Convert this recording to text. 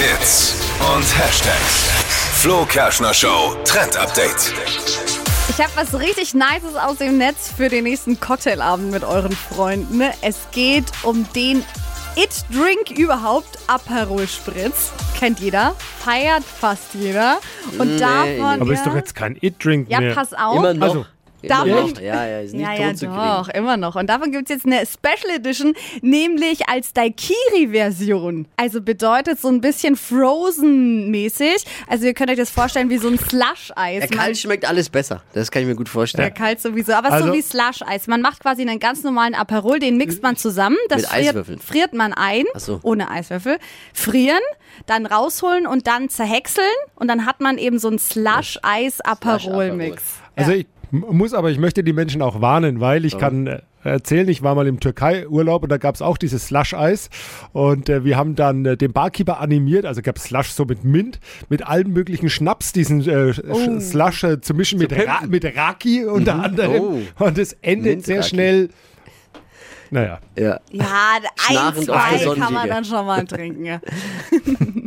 Hits und Hashtags. Flo Kerschner Show Trend Update. Ich habe was richtig Nices aus dem Netz für den nächsten Cocktailabend mit euren Freunden. Es geht um den It-Drink überhaupt, Aperol Spritz. Kennt jeder, feiert fast jeder. Und Nee, davon. Aber ja, ist doch jetzt kein It-Drink Ja, mehr. pass auf. Immer noch. Also, Immer noch. Ja, ja, ist nicht ja, tot ja, zu kriegen. doch, immer noch. Und davon gibt es jetzt eine Special Edition, nämlich als Daiquiri-Version. Also bedeutet so ein bisschen Frozen-mäßig. Also ihr könnt euch das vorstellen wie so ein Slush-Eis. Der kalt schmeckt alles besser. Das kann ich mir gut Ja, vorstellen. kalt sowieso, aber so Also- wie Slush-Eis. Man macht quasi einen ganz normalen Aperol, den mixt man zusammen. Das Mit friert, Eiswürfeln. friert man ein, Ach so. ohne Eiswürfel. Frieren, dann rausholen und dann zerhäckseln. Und dann hat man eben so einen Slush-Eis-Aperol-Mix. also ich muss aber, ich möchte die Menschen auch warnen, weil ich kann äh, erzählen, ich war mal im Türkei-Urlaub und da gab es auch dieses Slush-Eis und äh, wir haben dann äh, den Barkeeper animiert, also gab es Slush so mit Mint, mit allen möglichen Schnaps, diesen äh, Sch- Slush äh, zu mischen mit, Ra mit Raki unter anderem Oh. und es endet sehr Mint-Raki. schnell, naja. Ja. Ja, ein, zwei kann man dann schon mal trinken. Ja.